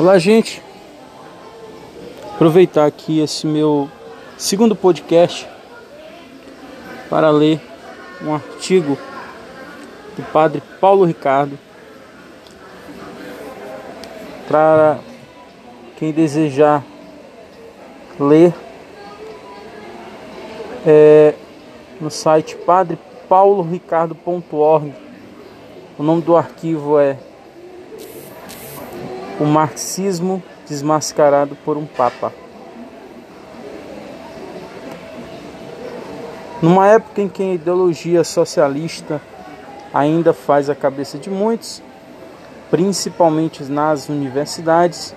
Olá, gente. Aproveitar aqui esse meu segundo podcast para ler um artigo do padre Paulo Ricardo para quem desejar ler é, no site padrepauloricardo.org. O nome do arquivo é O Marxismo Desmascarado por um Papa. Numa época em que a ideologia socialista ainda faz a cabeça de muitos, principalmente nas universidades,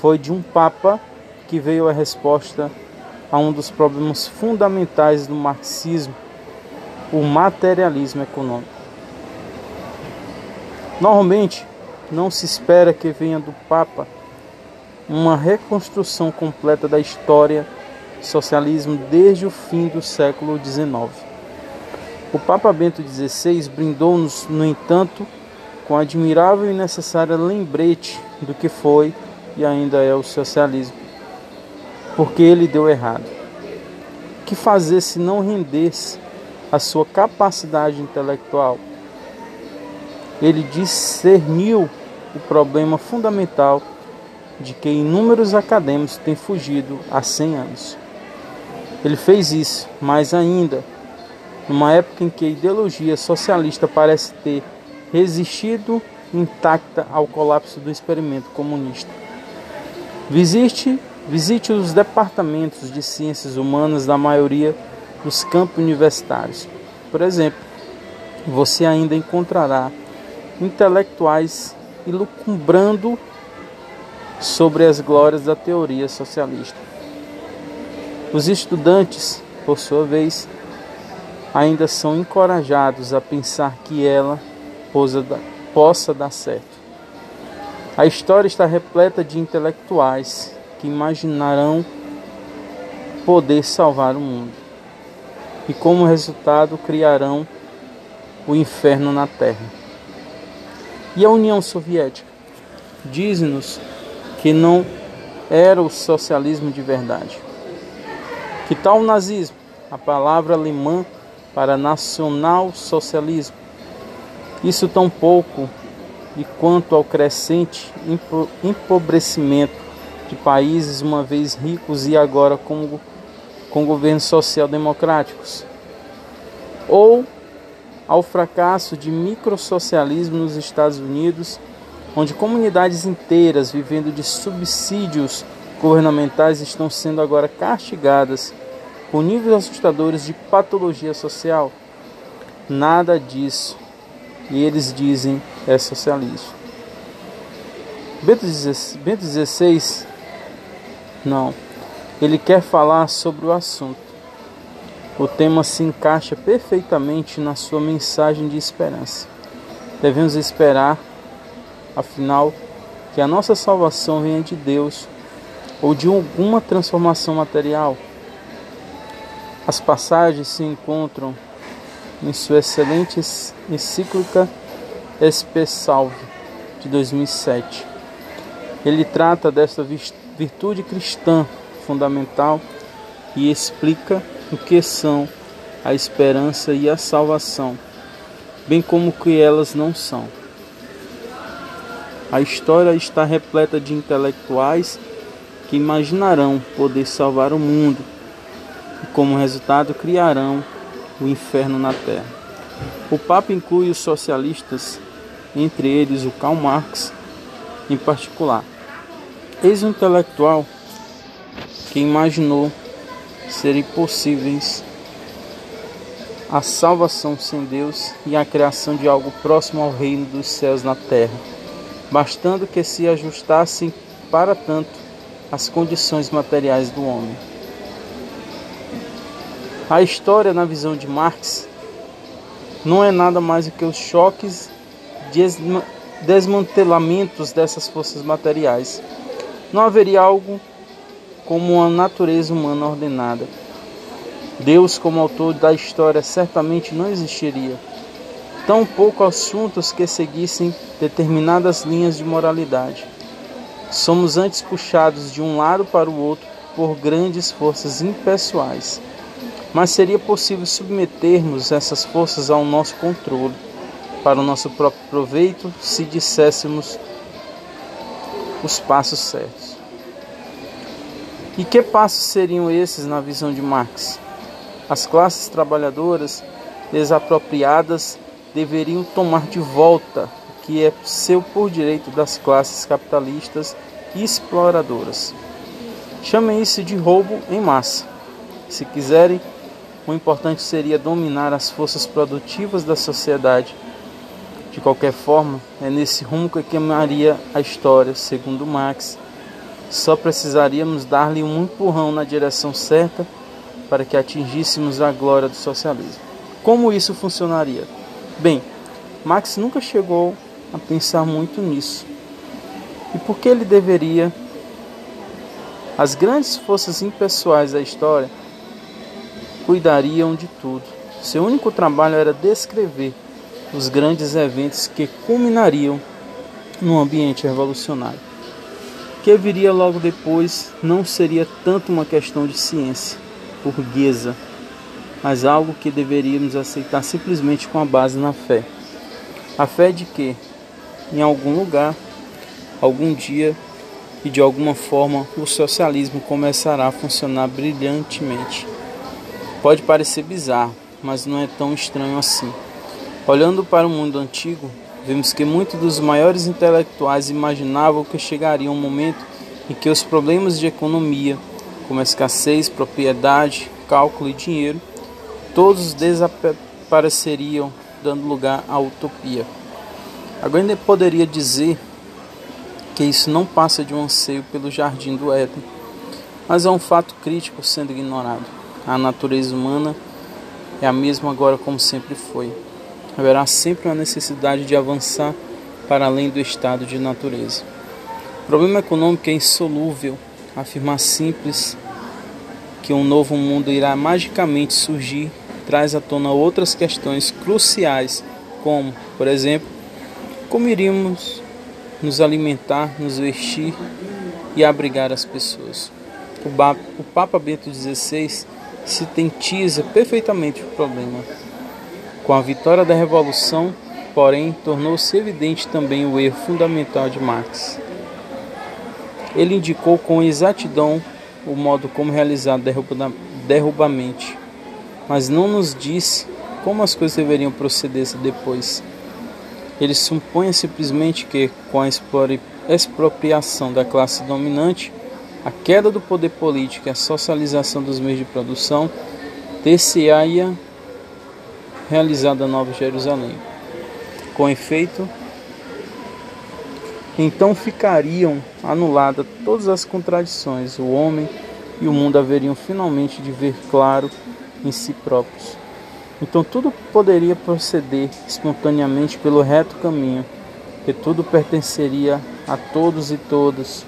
foi de um Papa que veio a resposta a um dos problemas fundamentais do marxismo, o materialismo econômico. Normalmente, não se espera que venha do Papa uma reconstrução completa da história do socialismo desde o fim do século XIX. O Papa Bento XVI brindou-nos, no entanto, com admirável e necessária lembrete do que foi e ainda é o socialismo, porque ele deu errado. Que fazer se não render-se à sua capacidade intelectual? Ele discerniu o problema fundamental de que inúmeros acadêmicos têm fugido há 100 anos. Ele fez isso, mais ainda, numa época em que a ideologia socialista parece ter resistido intacta ao colapso do experimento comunista. Visite, visite os departamentos de ciências humanas da maioria dos campos universitários. Por exemplo, você ainda encontrará intelectuais ilucumbrando sobre as glórias da teoria socialista. Os estudantes, por sua vez, ainda são encorajados a pensar que ela possa dar certo. A história está repleta de intelectuais que imaginarão poder salvar o mundo e, como resultado, criarão o inferno na Terra. E a União Soviética? Diz-nos que não era o socialismo de verdade. Que tal o nazismo? A palavra alemã para nacional-socialismo. Isso tão pouco e quanto ao crescente empobrecimento de países uma vez ricos e agora com, com governos social-democráticos, ou ao fracasso de microsocialismo nos Estados Unidos, onde comunidades inteiras vivendo de subsídios governamentais estão sendo agora castigadas por níveis assustadores de patologia social. Nada disso e eles dizem é socialismo. Bento XVI, não, ele quer falar sobre o assunto. O tema se encaixa perfeitamente na sua mensagem de esperança. Devemos esperar, afinal, que a nossa salvação venha de Deus ou de alguma transformação material. As passagens se encontram em sua excelente encíclica Espesalve de 2007. Ele trata desta virtude cristã fundamental e explica o que são a esperança e a salvação, bem como o que elas não são. A história está repleta de intelectuais que imaginarão poder salvar o mundo e, como resultado, criarão o inferno na terra. O Papa inclui os socialistas, entre eles o Karl Marx, em particular. Eis um intelectual que imaginou serem possíveis a salvação sem Deus e a criação de algo próximo ao reino dos céus na terra, bastando que se ajustassem para tanto as condições materiais do homem. A história, na visão de Marx, não é nada mais do que os choques de desmantelamentos dessas forças materiais. Não haveria algo como uma natureza humana ordenada. Deus, como autor da história, certamente não existiria. Tão pouco assuntos que seguissem determinadas linhas de moralidade. Somos antes puxados de um lado para o outro por grandes forças impessoais. Mas seria possível submetermos essas forças ao nosso controle, para o nosso próprio proveito, se disséssemos os passos certos. E que passos seriam esses na visão de Marx? As classes trabalhadoras desapropriadas deveriam tomar de volta o que é seu por direito das classes capitalistas e exploradoras. Chamem isso de roubo em massa. Se quiserem, o importante seria dominar as forças produtivas da sociedade. De qualquer forma, é nesse rumo que queimaria a história, segundo Marx. Só precisaríamos dar-lhe um empurrão na direção certa para que atingíssemos a glória do socialismo. Como isso funcionaria? Bem, Marx nunca chegou a pensar muito nisso. E por que ele deveria? As grandes forças impessoais da história cuidariam de tudo. Seu único trabalho era descrever os grandes eventos que culminariam no ambiente revolucionário. Que viria logo depois não seria tanto uma questão de ciência burguesa, mas algo que deveríamos aceitar simplesmente com a base na fé. A fé de que, em algum lugar, algum dia e de alguma forma, o socialismo começará a funcionar brilhantemente. Pode parecer bizarro, mas não é tão estranho assim. Olhando para o mundo antigo, vemos que muitos dos maiores intelectuais imaginavam que chegaria um momento em que os problemas de economia, como escassez, propriedade, cálculo e dinheiro, todos desapareceriam, dando lugar à utopia. Alguém poderia dizer que isso não passa de um anseio pelo jardim do Éden, mas é um fato crítico sendo ignorado. A natureza humana é a mesma agora como sempre foi. Haverá sempre uma necessidade de avançar para além do estado de natureza. O problema econômico é insolúvel. Afirmar simples que um novo mundo irá magicamente surgir traz à tona outras questões cruciais, como, por exemplo, como iríamos nos alimentar, nos vestir e abrigar as pessoas. O Papa Bento XVI sintetiza perfeitamente o problema. Com a vitória da Revolução, porém, tornou-se evidente também o erro fundamental de Marx. Ele indicou com exatidão o modo como realizar derrubamente, mas não nos disse como as coisas deveriam proceder-se depois. Ele supõe simplesmente que, com a expropriação da classe dominante, a queda do poder político e a socialização dos meios de produção ter-se-ia realizada Nova Jerusalém. Com efeito, então ficariam anuladas todas as contradições, o homem e o mundo haveriam finalmente de ver claro em si próprios. Então tudo poderia proceder espontaneamente pelo reto caminho, que tudo pertenceria a todos e todas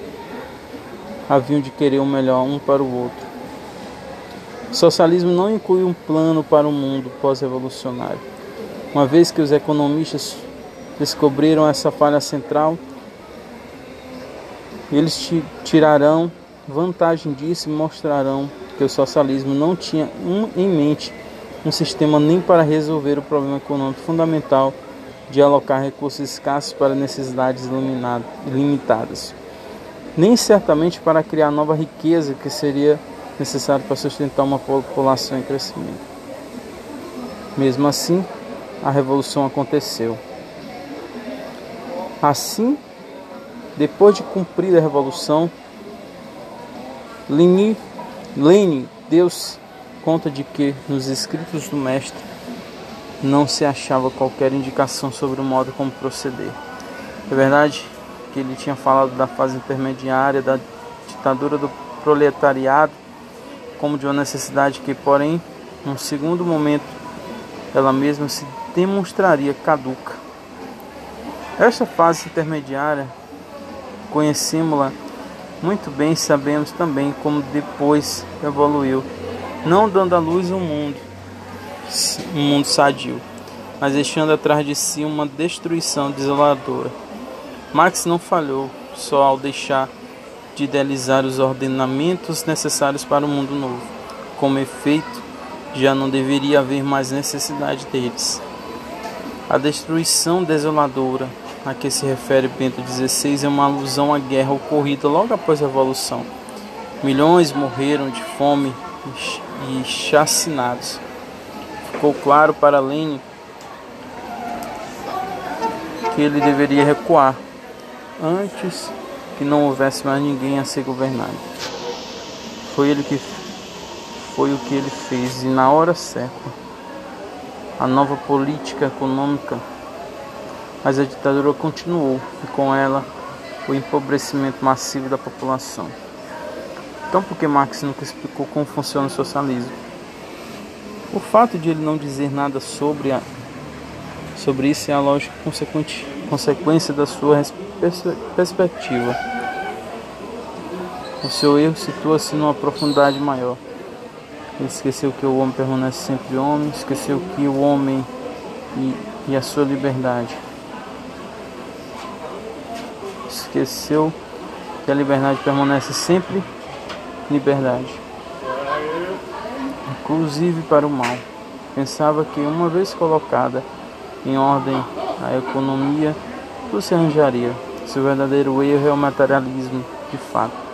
haviam de querer o melhor um para o outro. O socialismo não inclui um plano para o mundo pós-revolucionário. Uma vez que os economistas descobriram essa falha central, eles tirarão vantagem disso e mostrarão que o socialismo não tinha em mente um sistema nem para resolver o problema econômico fundamental de alocar recursos escassos para necessidades limitadas nem certamente para criar nova riqueza que seria necessário para sustentar uma população em crescimento. Mesmo assim, a revolução aconteceu. Assim, depois de cumprida a revolução, Lenin, Lenin deu-se conta de que nos escritos do mestre não se achava qualquer indicação sobre o modo como proceder. É verdade que ele tinha falado da fase intermediária da ditadura do proletariado como de uma necessidade que, porém, num segundo momento, ela mesma se demonstraria caduca. Esta fase intermediária conhecemos-la muito bem sabemos também como depois evoluiu, não dando à luz um mundo, um mundo sadio, mas deixando atrás de si uma destruição desoladora. Marx não falhou só ao deixar de idealizar os ordenamentos necessários para o mundo novo. Como efeito, já não deveria haver mais necessidade deles. A destruição desoladora a que se refere Bento XVI é uma alusão à guerra ocorrida logo após a Revolução. Milhões morreram de fome e chacinados. Ficou claro para Lenin que ele deveria recuar antes que não houvesse mais ninguém a ser governado. Foi ele que foi o que ele fez e na hora certa. A nova política econômica, mas a ditadura continuou e com ela o empobrecimento massivo da população. Então, por que Marx nunca explicou como funciona o socialismo? O fato de ele não dizer nada sobre, a, sobre isso é a lógica consequente, consequência da sua perspectiva. O seu erro situa-se numa profundidade maior. Ele esqueceu que o homem permanece sempre homem, esqueceu que o homem e, e a sua liberdade. Esqueceu que a liberdade permanece sempre liberdade, inclusive para o mal. Pensava que uma vez colocada em ordem a economia, tudo se arranjaria. Seu verdadeiro erro é o materialismo, de fato.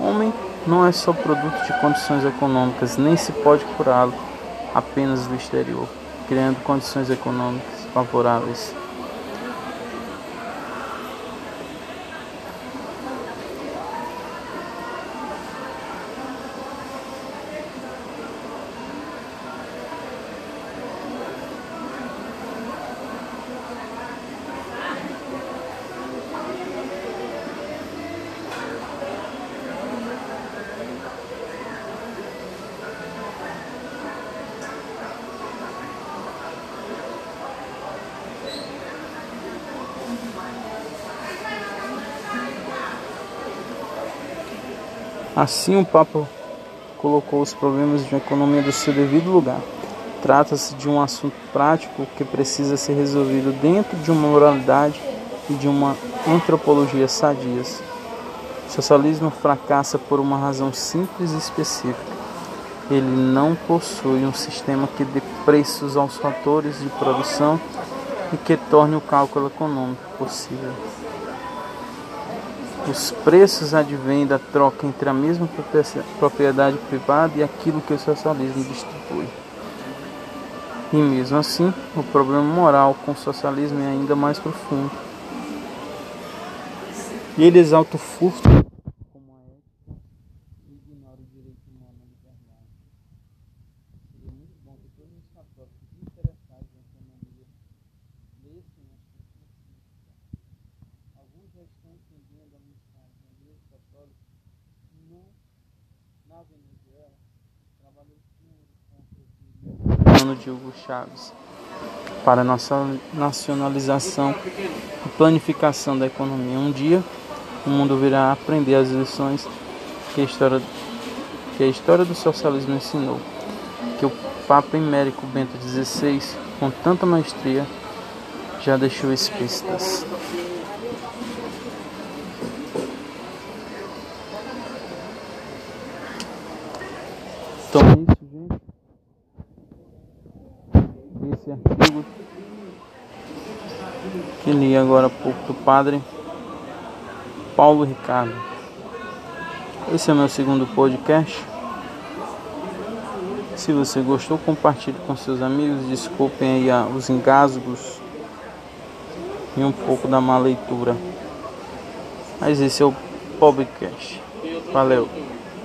Homem não é só produto de condições econômicas, nem se pode curá-lo apenas do exterior, criando condições econômicas favoráveis. Assim, o Papa colocou os problemas de economia do seu devido lugar. Trata-se de um assunto prático que precisa ser resolvido dentro de uma moralidade e de uma antropologia sadias. O socialismo fracassa por uma razão simples e específica. Ele não possui um sistema que dê preços aos fatores de produção e que torne o cálculo econômico possível. Os preços advêm da troca entre a mesma propriedade privada e aquilo que o socialismo distribui. E mesmo assim, o problema moral com o socialismo é ainda mais profundo. E ele exalta o furto plano de Hugo Chaves para a nossa nacionalização e planificação da economia. Um dia o mundo virá aprender as lições que a história, que a história do socialismo ensinou, que o Papa Emérico Bento XVI, com tanta maestria, já deixou explícitas. Então é isso, gente. Artigo que li agora há pouco do padre Paulo Ricardo. Esse é meu segundo podcast. Se você gostou, compartilhe com seus amigos. Desculpem aí os engasgos e um pouco da má leitura. Mas esse é o podcast. Valeu.